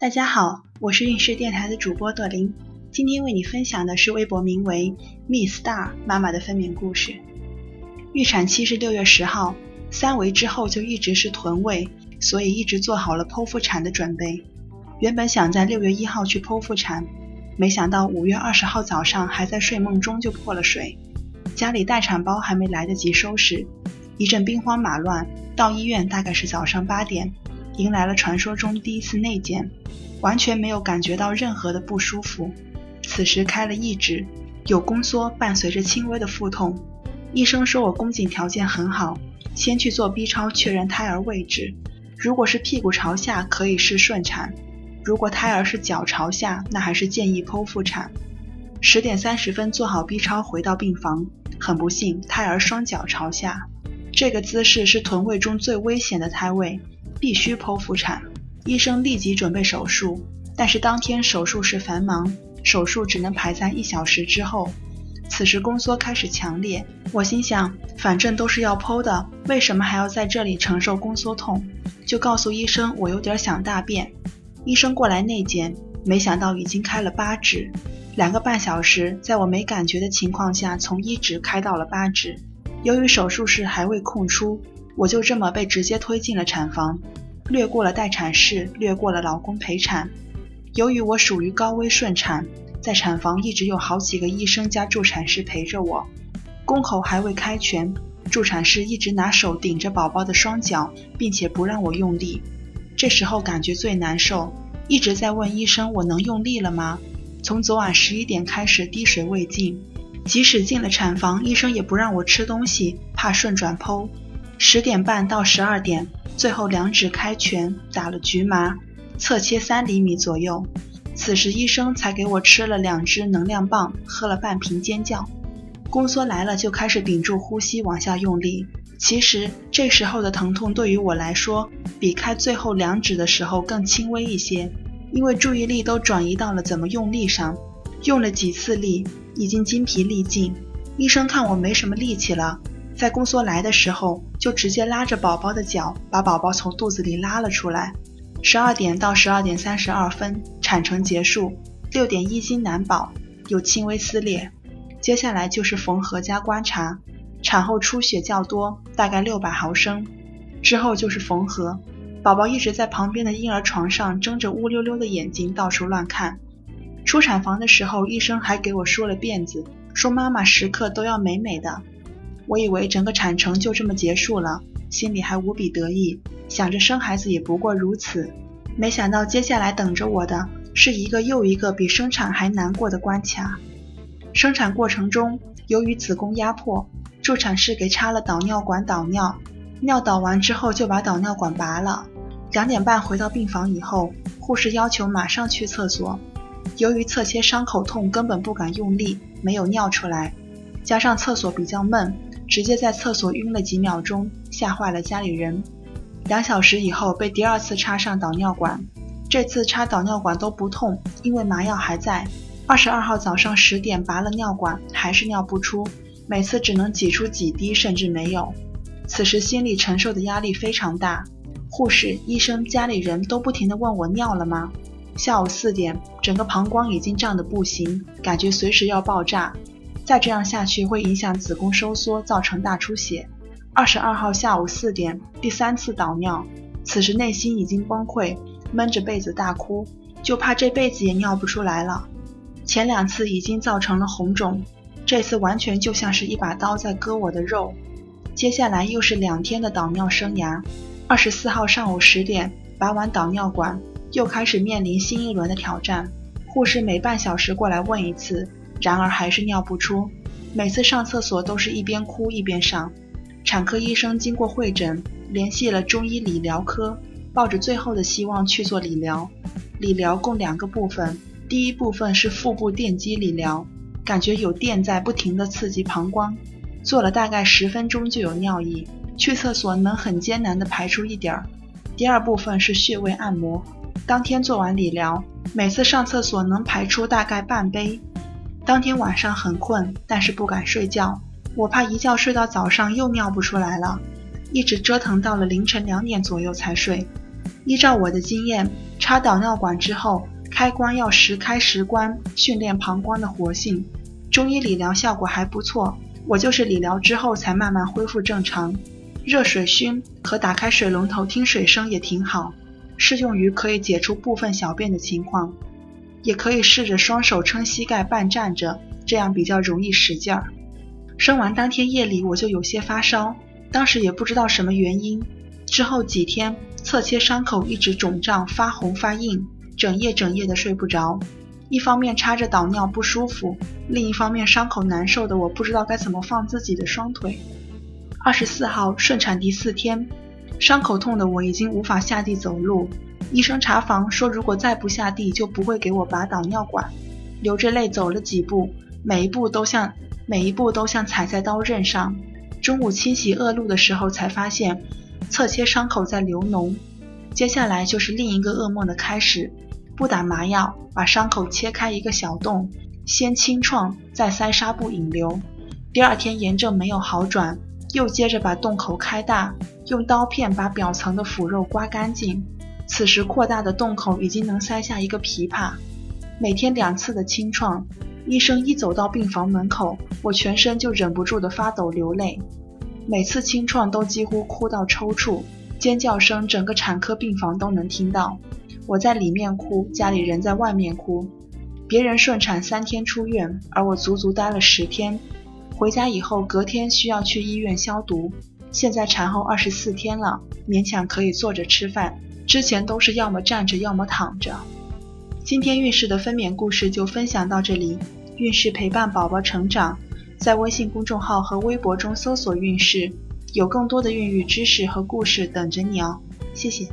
大家好，我是运势电台的主播朵琳，今天为你分享的是微博名为 Miss Star 妈妈的分娩故事。预产期是六月十号，三围之后就一直是臀位，所以一直做好了剖腹产的准备。原本想在六月一号去剖腹产，没想到五月二十号早上还在睡梦中就破了水，家里待产包还没来得及收拾，一阵兵荒马乱。到医院大概是早上八点。迎来了传说中第一次内检，完全没有感觉到任何的不舒服。此时开了一指，有宫缩，伴随着轻微的腹痛。医生说我宫颈条件很好，先去做 B 超确认胎儿位置。如果是屁股朝下，可以试顺产；如果胎儿是脚朝下，那还是建议剖腹产。十点三十分做好 B 超，回到病房，很不幸，胎儿双脚朝下，这个姿势是臀位中最危险的胎位。必须剖腹产，医生立即准备手术，但是当天手术室繁忙，手术只能排在一小时之后。此时宫缩开始强烈，我心想，反正都是要剖的，为什么还要在这里承受宫缩痛？就告诉医生我有点想大便。医生过来内检，没想到已经开了八指，两个半小时，在我没感觉的情况下，从一指开到了八指。由于手术室还未空出。我就这么被直接推进了产房，略过了待产室，略过了老公陪产。由于我属于高危顺产，在产房一直有好几个医生加助产师陪着我。宫口还未开全，助产师一直拿手顶着宝宝的双脚，并且不让我用力。这时候感觉最难受，一直在问医生我能用力了吗？从昨晚十一点开始滴水未进，即使进了产房，医生也不让我吃东西，怕顺转剖。十点半到十二点，最后两指开拳，打了局麻，侧切三厘米左右。此时医生才给我吃了两支能量棒，喝了半瓶尖叫。宫缩来了就开始屏住呼吸往下用力。其实这时候的疼痛对于我来说，比开最后两指的时候更轻微一些，因为注意力都转移到了怎么用力上。用了几次力，已经精疲力尽。医生看我没什么力气了。在宫缩来的时候，就直接拉着宝宝的脚，把宝宝从肚子里拉了出来。十二点到十二点三十二分，产程结束。六点一斤难保，有轻微撕裂。接下来就是缝合加观察。产后出血较多，大概六百毫升。之后就是缝合。宝宝一直在旁边的婴儿床上睁着乌溜溜的眼睛到处乱看。出产房的时候，医生还给我梳了辫子，说妈妈时刻都要美美的。我以为整个产程就这么结束了，心里还无比得意，想着生孩子也不过如此。没想到接下来等着我的是一个又一个比生产还难过的关卡。生产过程中，由于子宫压迫，助产士给插了导尿管导尿，尿导完之后就把导尿管拔了。两点半回到病房以后，护士要求马上去厕所，由于侧切伤口痛，根本不敢用力，没有尿出来，加上厕所比较闷。直接在厕所晕了几秒钟，吓坏了家里人。两小时以后被第二次插上导尿管，这次插导尿管都不痛，因为麻药还在。二十二号早上十点拔了尿管，还是尿不出，每次只能挤出几滴，甚至没有。此时心里承受的压力非常大，护士、医生、家里人都不停地问我尿了吗？下午四点，整个膀胱已经胀得不行，感觉随时要爆炸。再这样下去会影响子宫收缩，造成大出血。二十二号下午四点，第三次导尿，此时内心已经崩溃，闷着被子大哭，就怕这辈子也尿不出来了。前两次已经造成了红肿，这次完全就像是一把刀在割我的肉。接下来又是两天的导尿生涯。二十四号上午十点拔完导尿管，又开始面临新一轮的挑战。护士每半小时过来问一次。然而还是尿不出，每次上厕所都是一边哭一边上。产科医生经过会诊，联系了中医理疗科，抱着最后的希望去做理疗。理疗共两个部分，第一部分是腹部电击理疗，感觉有电在不停地刺激膀胱，做了大概十分钟就有尿意，去厕所能很艰难地排出一点儿。第二部分是穴位按摩，当天做完理疗，每次上厕所能排出大概半杯。当天晚上很困，但是不敢睡觉，我怕一觉睡到早上又尿不出来了，一直折腾到了凌晨两点左右才睡。依照我的经验，插导尿管之后，开关要时开时关，训练膀胱的活性。中医理疗效果还不错，我就是理疗之后才慢慢恢复正常。热水熏和打开水龙头听水声也挺好，适用于可以解除部分小便的情况。也可以试着双手撑膝盖半站着，这样比较容易使劲儿。生完当天夜里我就有些发烧，当时也不知道什么原因。之后几天侧切伤口一直肿胀发红发硬，整夜整夜的睡不着。一方面插着导尿不舒服，另一方面伤口难受的我不知道该怎么放自己的双腿。二十四号顺产第四天，伤口痛的我已经无法下地走路。医生查房说，如果再不下地，就不会给我拔导尿管。流着泪走了几步，每一步都像每一步都像踩在刀刃上。中午清洗恶露的时候，才发现侧切伤口在流脓。接下来就是另一个噩梦的开始。不打麻药，把伤口切开一个小洞，先清创，再塞纱布引流。第二天炎症没有好转，又接着把洞口开大，用刀片把表层的腐肉刮干净。此时扩大的洞口已经能塞下一个琵琶。每天两次的清创，医生一走到病房门口，我全身就忍不住的发抖流泪。每次清创都几乎哭到抽搐，尖叫声整个产科病房都能听到。我在里面哭，家里人在外面哭。别人顺产三天出院，而我足足待了十天。回家以后，隔天需要去医院消毒。现在产后二十四天了，勉强可以坐着吃饭。之前都是要么站着，要么躺着。今天运势的分娩故事就分享到这里。运势陪伴宝宝成长，在微信公众号和微博中搜索“运势”，有更多的孕育知识和故事等着你哦。谢谢。